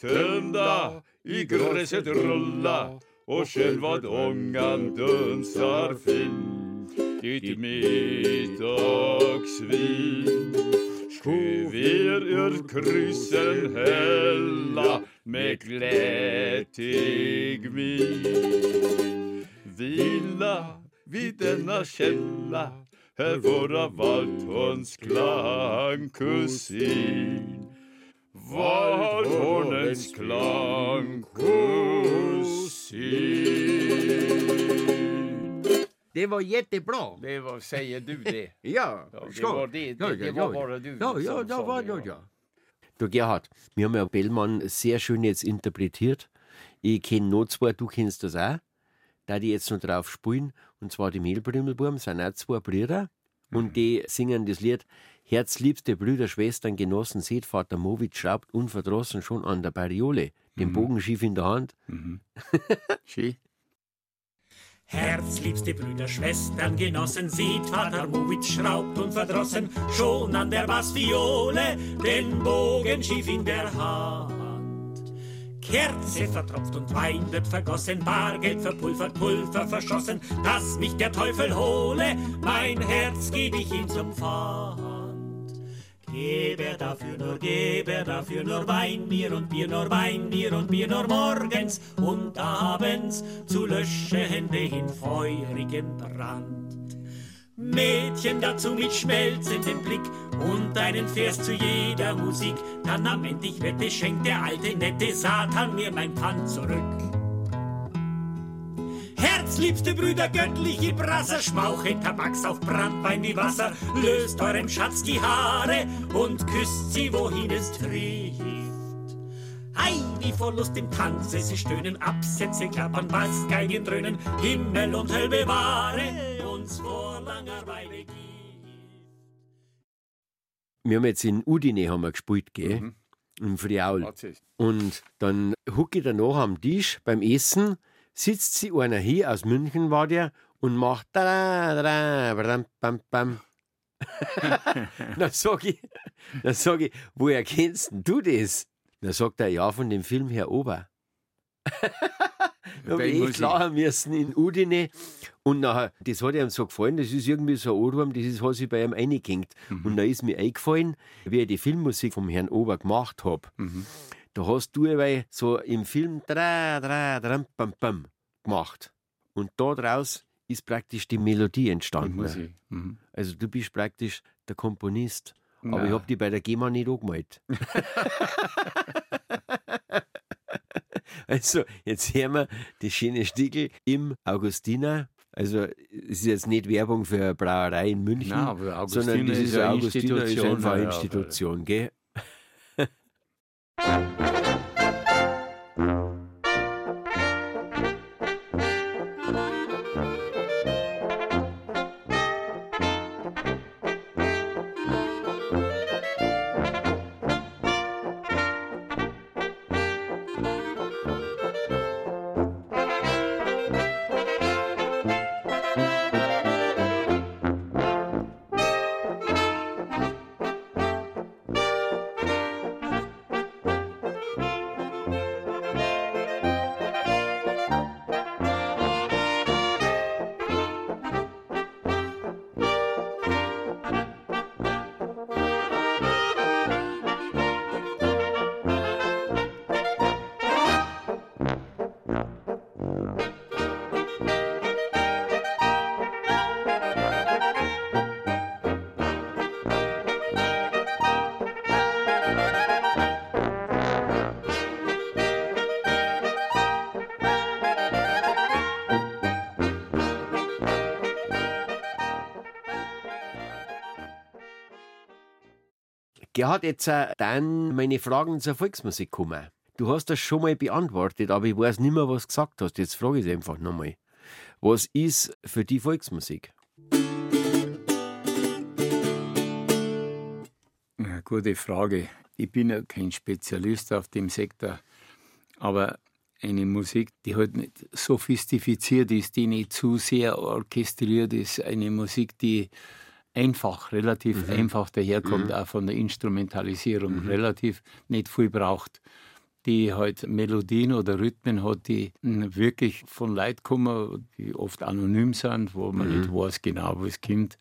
D: Tömda i gräset rulla och själva ångan dunsar fin. Ditt middagsvin Ska vi ur kryssen hälla med glättig min. Vila vid denna källa här våra Waldhorns klangkusin Waldhornens klangkusin
B: Det var jättebra.
D: Det var, säger du det?
B: Ja,
D: Ja, det var det, det, det var bara du
B: Ja, ja,
D: som
B: ja,
D: sa
B: ja,
D: det,
B: ja, ja. Du Gerhard, wir haben ja Bellmann sehr schön jetzt interpretiert. Ich kenne noch zwei, du kennst das auch. Da die jetzt noch drauf spielen, und zwar die Mehlbrümmelburm, sind auch zwei Brüder. Und die singen das Lied Herzliebste Brüder, Schwestern, Genossen, seht, Vater Mowitz schraubt unverdrossen schon an der Bariole, den Bogen schief in der Hand.
D: Schön.
F: Herzliebste Brüder, Schwestern, Genossen, sieht Vater Mowitz schraubt unverdrossen schon an der Bassviole den Bogen schief in der Hand. Kerze vertropft und Wein wird vergossen, Bargeld verpulvert, Pulver verschossen, dass mich der Teufel hole, mein Herz geb ich ihm zum Pfand. Geb er dafür nur, geb er dafür nur Wein, Bier und Bier, nur Wein, Bier und Bier, nur morgens und abends zu löschende in feurigen Brand. Mädchen dazu mit schmelzendem Blick und einen Vers zu jeder Musik. Dann am Ende, ich wette, schenkt der alte nette Satan mir mein Pfand zurück. Herzliebste Brüder, göttliche Brasser, Schmauche, Tabaks auf Brandwein wie Wasser, löst eurem Schatz die Haare und küsst sie, wohin es trifft. Ei, wie vor Lust im Tanze, sie stöhnen, Absätze klappern, Bassgeigen dröhnen, Himmel und Höll bewahre uns vor langer Weile Gift.
B: Wir haben jetzt in Udine haben wir gespielt, gell?
D: Mhm.
B: Im Friaul. Und dann hucke ich danach am Tisch beim Essen, sitzt sie einer hier aus München war der und macht da da da bam bam bam. dann sag ich, dann sag ich, woher kennst denn du das? Dann sagt er, ja, von dem Film Herr Ober. da habe ich
D: ich-
B: lachen müssen in Udine. Und nachher, das hat ihm so gefallen, das ist irgendwie so ein Ohrwurm, das ist, hat sich bei ihm eingehängt. Und da ist mir eingefallen, wie ich die Filmmusik vom Herrn Ober gemacht habe. Da hast du aber so im Film dra, dra, dram, bam, bam gemacht. Und da draus ist praktisch die Melodie
D: Die
B: entstanden.
D: Mhm.
B: Also du bist praktisch der Komponist. Aber
D: Nein.
B: ich habe die bei der GEMA nicht angemalt. also, jetzt hören wir das schöne Stickel im Augustiner. Also, es ist jetzt nicht Werbung für eine Brauerei in München,
D: Nein, aber Augustiner
B: sondern das
D: ist
B: ist
D: eine
B: Augustiner ist
D: Institution,
B: einfach eine
D: ja,
B: Institution, gell? Gerhard, jetzt äh, dann meine Fragen zur Volksmusik kommen. Du hast das schon mal beantwortet, aber ich weiß nicht mehr, was du gesagt hast. Jetzt frage ich es einfach nochmal. Was ist für die Volksmusik?
D: Ja, gute Frage. Ich bin ja kein Spezialist auf dem Sektor, aber eine Musik, die halt nicht sophistiziert ist, die nicht zu sehr orchestriert ist, eine Musik, die einfach, relativ einfach daherkommt, auch von der Instrumentalisierung, relativ nicht viel braucht, die halt Melodien oder Rhythmen hat, die wirklich von Leuten kommen, die oft anonym sind, wo man nicht weiß genau, wo es kommt.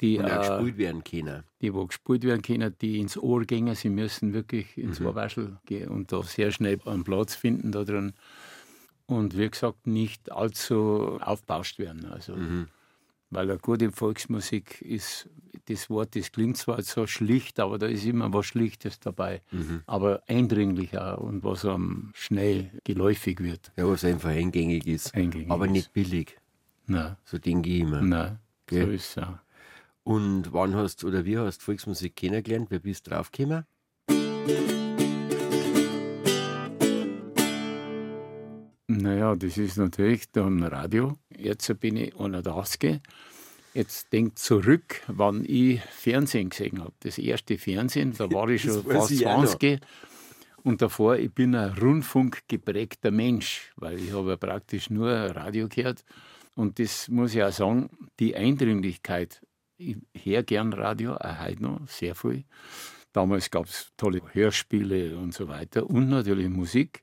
D: Die,
B: auch
D: äh,
B: gespielt werden können.
D: die wo gespielt werden können, die ins Ohr gehen, sie müssen wirklich ins
B: Mhm.
D: Ohrwaschel gehen und da sehr schnell einen Platz finden da drin. Und wie gesagt, nicht allzu aufbauscht werden. Also,
B: Mhm.
D: Weil eine gute Volksmusik ist, das Wort, das klingt zwar so schlicht, aber da ist immer was Schlichtes dabei.
B: Mhm.
D: Aber eindringlich auch und was einem schnell geläufig wird.
B: Ja, was einfach eingängig ist.
D: Eingängig
B: aber
D: ist.
B: nicht billig.
D: Nein,
B: So denke ich immer.
D: nein, so
B: Gell?
D: ist es auch.
B: Und wann hast oder wie hast du Volksmusik kennengelernt? Wer bist du draufgekommen?
D: Naja, das ist natürlich da im Radio. Jetzt bin ich 81 Jetzt denkt zurück, wann ich Fernsehen gesehen habe. Das erste Fernsehen, da war ich schon fast
B: ich auch noch.
D: 20. Und davor, ich bin ein rundfunkgeprägter Mensch, weil ich habe ja praktisch nur Radio gehört. Und das muss ich auch sagen, die Eindringlichkeit, ich höre gern Radio, auch heute noch, sehr viel. Damals gab es tolle Hörspiele und so weiter und natürlich Musik.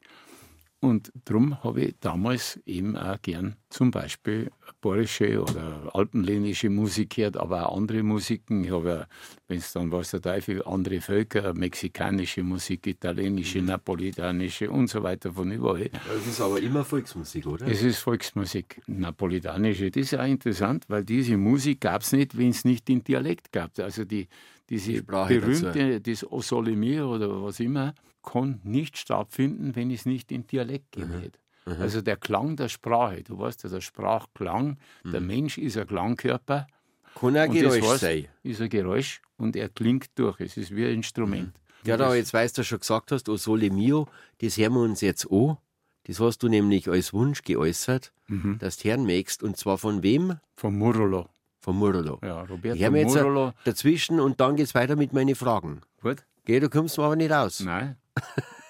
D: Und darum habe ich damals eben auch gern zum Beispiel bayerische oder alpenländische Musik gehört, aber auch andere Musiken. Ich habe ja, wenn es dann was der Teufel, andere Völker, mexikanische Musik, italienische, napolitanische und so weiter von überall.
B: Das ist aber immer Volksmusik, oder?
D: Es ist Volksmusik, napolitanische. Das ist auch interessant, weil diese Musik gab es nicht, wenn es nicht den Dialekt gab. Also die, diese
B: dazu.
D: berühmte, das O Sole Mio oder was immer, kann nicht stattfinden, wenn es nicht in Dialekt
B: Mhm.
D: geben hätte. Also der Klang der Sprache, du weißt ja, der Sprachklang, der Mensch ist ein Klangkörper.
B: Kann
D: das
B: Geräusch
D: heißt,
B: sein.
D: ist ein Geräusch und er klingt durch. Es ist wie ein Instrument.
B: Ja, da jetzt weißt du schon gesagt hast, O Sole Mio, das hören wir uns jetzt an. Das hast du nämlich als Wunsch geäußert,
D: Mhm.
B: dass du hören möchtest. Und zwar von wem?
D: Von Murolo.
B: Von Murlo.
D: Ja, Roberto
B: Ich höre mir jetzt
D: Murolo.
B: dazwischen und dann geht's weiter mit meinen Fragen.
D: Gut?
B: Geh, du kommst mir aber nicht raus.
D: Nein,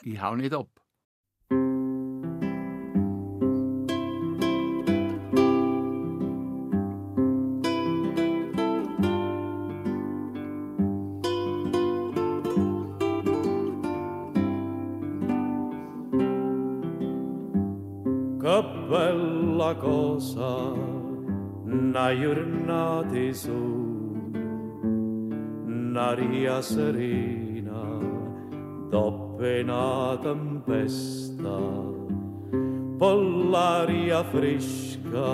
D: Die hou niet op.
G: Che bella cosa, una giornata su, una riaserina. vena tempesta. Pellària fresca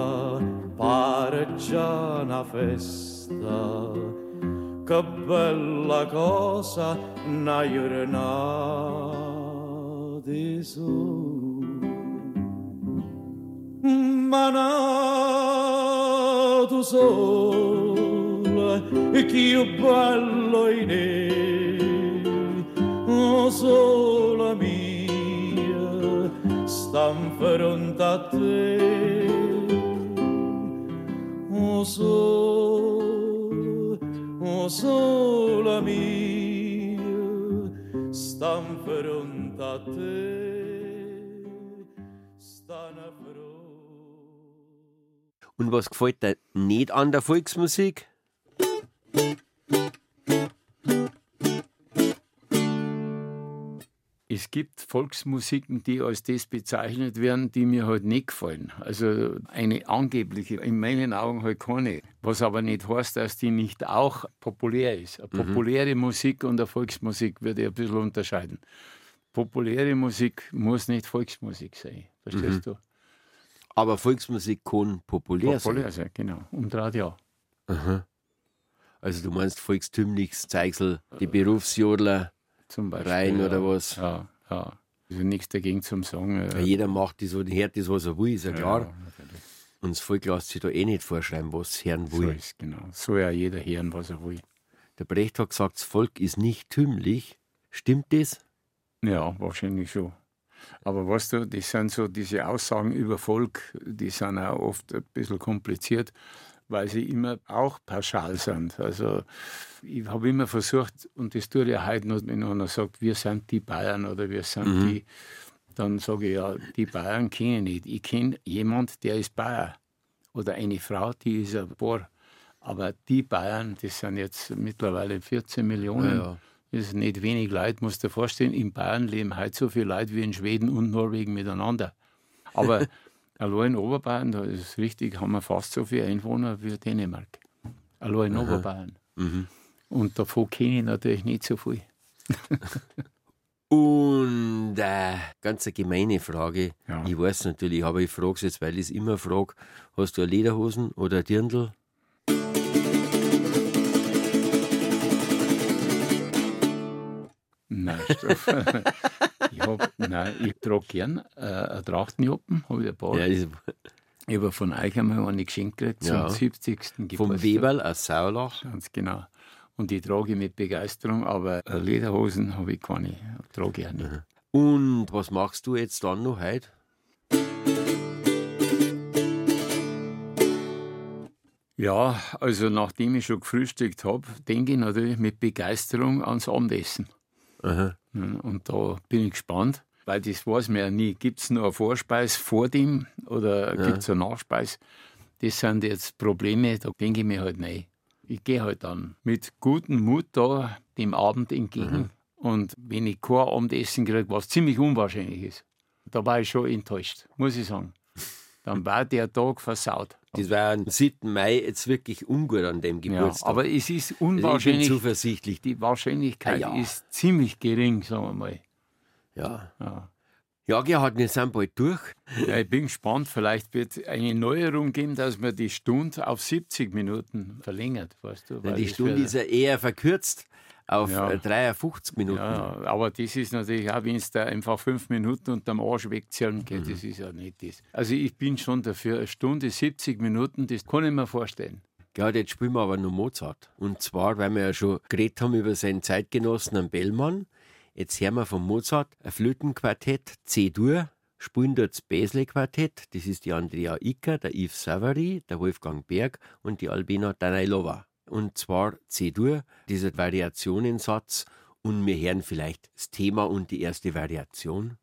G: pareggiant a festa. Che bella cosa na giornata di su ma no tu sole che io ballo in sola mia, stan fronte a te, oh sole, oh sola mia, stan fronte a te,
B: Und was gefällt dir nicht an der Volksmusik?
D: Gibt Volksmusiken, die als das bezeichnet werden, die mir halt nicht gefallen. Also eine angebliche, in meinen Augen halt keine. Was aber nicht heißt, dass die nicht auch populär ist. Eine populäre Musik und eine Volksmusik würde ich ein bisschen unterscheiden. Populäre Musik muss nicht Volksmusik sein. Verstehst du?
B: Aber Volksmusik kann populär,
D: Populär sein, genau. Umdraht ja.
B: sein. Also du meinst volkstümliches Zeichsel, die Berufsjodler,
D: Zum Beispiel.
B: Rein
D: ja.
B: oder was?
D: Ja, ja. Also nichts dagegen zum Sagen. äh,
B: Jeder macht das und hört das, was er will, ist ja klar.
D: Ja.
B: Und das Volk lässt sich da eh nicht vorschreiben, was es hören
D: So
B: will.
D: ist genau. Soll ja jeder hören, was er will.
B: Der Brecht hat gesagt, das Volk ist nicht tümlich. Stimmt das?
D: Ja, wahrscheinlich schon. Aber weißt du, das sind so diese Aussagen über Volk, die sind auch oft ein bisschen kompliziert, weil sie immer auch pauschal sind. Also ich habe immer versucht, und das tue ich ja heute noch, wenn einer sagt, wir sind die Bayern oder wir sind die, dann sage ich ja, die Bayern kenne ich nicht. Ich kenne jemand, der ist Bayer. Oder eine Frau, die ist ein Bohr. Aber die Bayern, das sind jetzt mittlerweile 14 Millionen.
B: Ja, ja.
D: Das ist nicht wenig Leute, musst du dir vorstellen. In Bayern leben heute so viele Leute wie in Schweden und Norwegen miteinander. Aber allein in Oberbayern, da ist es richtig, haben wir fast so viele Einwohner wie Dänemark. Allein in Oberbayern. Und davon kenne ich natürlich nicht so viel.
B: Und äh, ganz eine gemeine Frage.
D: Ja.
B: Ich weiß natürlich, aber ich frage es jetzt, weil ich es immer frage. Hast du Lederhosen oder Dirndl?
D: Nein, Stoff. ich, hab, nein, ich trage gern äh, eine Trachtenjoppen, habe ich ein paar.
B: Ja,
D: Ich habe von euch einmal eine geschenkt gekriegt zum
B: Ja.
D: 70.
B: vom
D: Geburtstag.
B: Weberl aus Saulach.
D: Ganz genau. Und die trage ich mit Begeisterung, aber äh, Lederhosen habe ich keine. Trage ich auch nicht.
B: Und was machst du jetzt dann noch heute?
D: Ja, also nachdem ich schon gefrühstückt habe, denke ich natürlich mit Begeisterung ans Abendessen.
B: Aha.
D: Und da bin ich gespannt, weil das weiß man ja nie. Gibt es noch eine Vorspeis vor dem oder gibt es eine Nachspeis? Das sind jetzt Probleme, da denke ich mir halt nein. Ich gehe halt dann mit gutem Mut da dem Abend entgegen. Und wenn ich kein Abendessen kriege, was ziemlich unwahrscheinlich ist, da war ich schon enttäuscht, muss ich sagen. Dann war der Tag versaut.
B: Das war am 7. Mai jetzt wirklich ungut an dem
D: Ja,
B: Geburtstag.
D: aber es ist
B: also ich bin
D: unwahrscheinlich.
B: zuversichtlich.
D: Die Wahrscheinlichkeit
B: Ah, ja.
D: ist ziemlich gering, sagen wir mal.
B: Ja.
D: Ja.
B: Ja, Gerhard, wir sind bald durch.
D: Ja, ich bin gespannt. Vielleicht wird es eine Neuerung geben, dass man die Stunde auf 70 Minuten verlängert. Weißt du? Weil
B: die
D: das
B: Stunde ist ja eher verkürzt auf
D: Ja.
B: äh, 53 Minuten.
D: Ja, aber das ist natürlich auch, wenn es da einfach fünf Minuten unterm Arsch wegzählen geht,
B: Mhm.
D: das ist ja nicht das. Also ich bin schon dafür, eine Stunde, 70 Minuten, das kann ich mir vorstellen.
B: Ja, jetzt spielen wir aber noch Mozart. Und zwar, weil wir ja schon geredet haben über seinen Zeitgenossen am Bellmann. Jetzt hören wir von Mozart ein Flötenquartett C-Dur, spielen dort das Bäsle-Quartett. Das ist die Andrea Icker, der Yves Savary, der Wolfgang Berg und die Albina Danailova. Und zwar C-Dur, dieser Variationensatz. Und wir hören vielleicht das Thema und die erste Variation.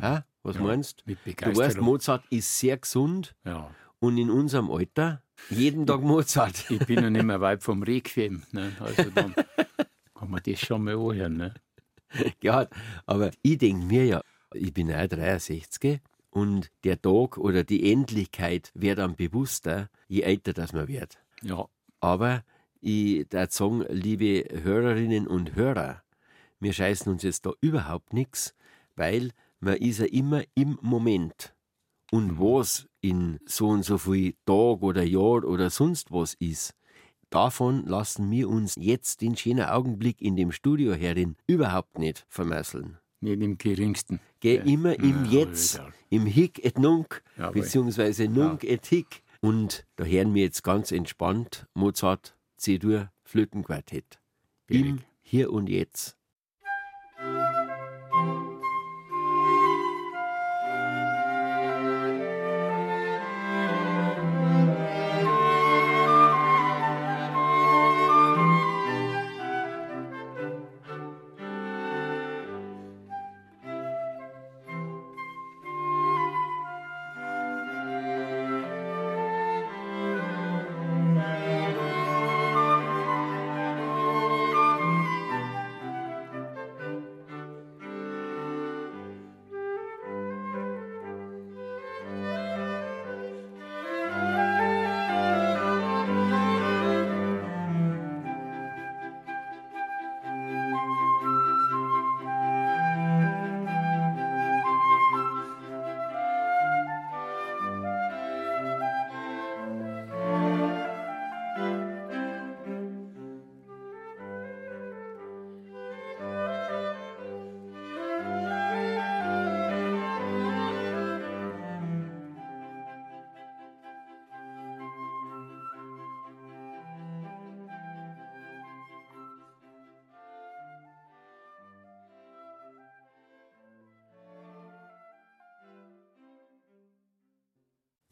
B: Ha? Was meinst
D: mit
B: du? Du weißt. Mozart ist sehr gesund
D: Ja.
B: und in unserem Alter jeden Tag Mozart.
D: Ich bin ja nicht mehr weit vom Requiem. Ne? Also dann kann man das schon mal anhören. Ne?
B: Ja, aber ich denke mir ja, ich bin auch 63 und der Tag oder die Endlichkeit wird dann bewusster, je älter das man wird.
D: Ja,
B: Aber ich würde sagen, liebe Hörerinnen und Hörer, wir scheißen uns jetzt da überhaupt nichts, weil man ist ja immer im Moment. Und was in so und so viel Tag oder Jahr oder sonst was ist, davon lassen wir uns jetzt den schönen Augenblick in dem Studio herin überhaupt nicht vermasseln.
D: nicht im geringsten.
B: Geh immer im
D: Ja,
B: Jetzt,
D: Alter.
B: im Hick et Nunc, beziehungsweise Nunc et Hick. Und da hören wir jetzt ganz entspannt Mozart C-Dur Flötenquartett. Im. Hier und Jetzt.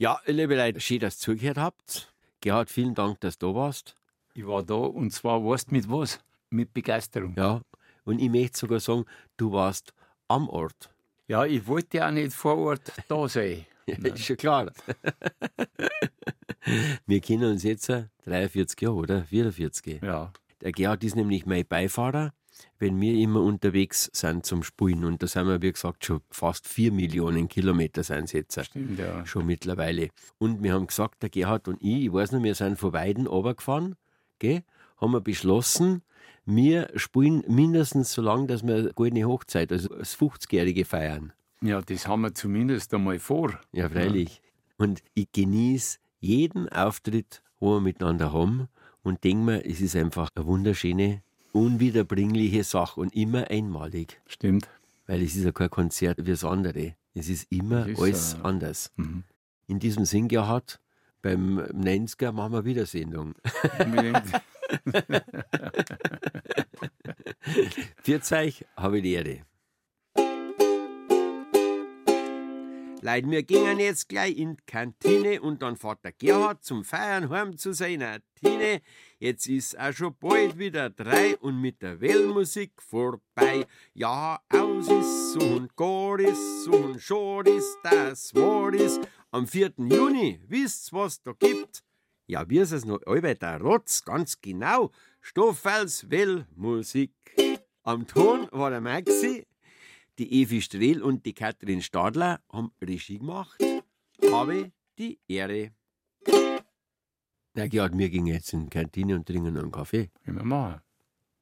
B: Ja, liebe Leute, schön, dass ihr zugehört habt. Gerhard, vielen Dank, dass du da warst.
D: Ich war da und zwar weißt du mit was? Mit Begeisterung.
B: Ja, und ich möchte sogar sagen, du warst am Ort.
D: Ja, ich wollte ja auch nicht vor Ort da sein.
B: Ja, ist schon klar. Wir kennen uns jetzt äh, 43 Jahre, oder? 44.
D: Ja,
B: Der Gerhard ist nämlich mein Beifahrer, wenn wir immer unterwegs sind zum Spielen. Und da sind wir, wie gesagt, schon fast 4 Millionen Kilometer sind jetzt.
D: stimmt, ja.
B: Schon mittlerweile. Und wir haben gesagt, der Gerhard und ich, ich weiß noch, wir sind von Weiden runtergefahren, gell, haben wir beschlossen, wir spielen mindestens so lange, dass wir eine goldene Hochzeit, also das 50-Jährige feiern.
D: Ja, das haben wir zumindest einmal vor.
B: Ja, freilich. Und ich genieße jeden Auftritt, wo wir miteinander haben und denke mir, es ist einfach eine wunderschöne, unwiederbringliche Sache und immer einmalig.
D: Stimmt.
B: Weil es ist ja kein Konzert wie das andere. Es ist immer
D: ist,
B: alles
D: äh,
B: anders.
D: Mhm.
B: In diesem Sinn, Gerhard, beim 90er machen wir wieder Sendung. Für euch habe ich die Ehre. Leid, wir gingen jetzt gleich in die Kantine und dann fährt der Gerhard zum Feiern heim zu seiner Tine. Jetzt ist auch schon bald wieder drei und mit der Wellmusik vorbei. Ja, aus ist so und gar ist so und schad ist, das war ist. Am 4. Juni, wisst's, was da gibt? Ja, wie ist es noch allweil der Rotz, ganz genau. Stoffels Wellmusik. Am Ton war der Maxi, die Evi Strehl und die Katrin Stadler haben Regie gemacht. Habe die Ehre. Na, Gerhard, wir gingen jetzt in die Kantine und trinken einen Kaffee.
D: Wir machen.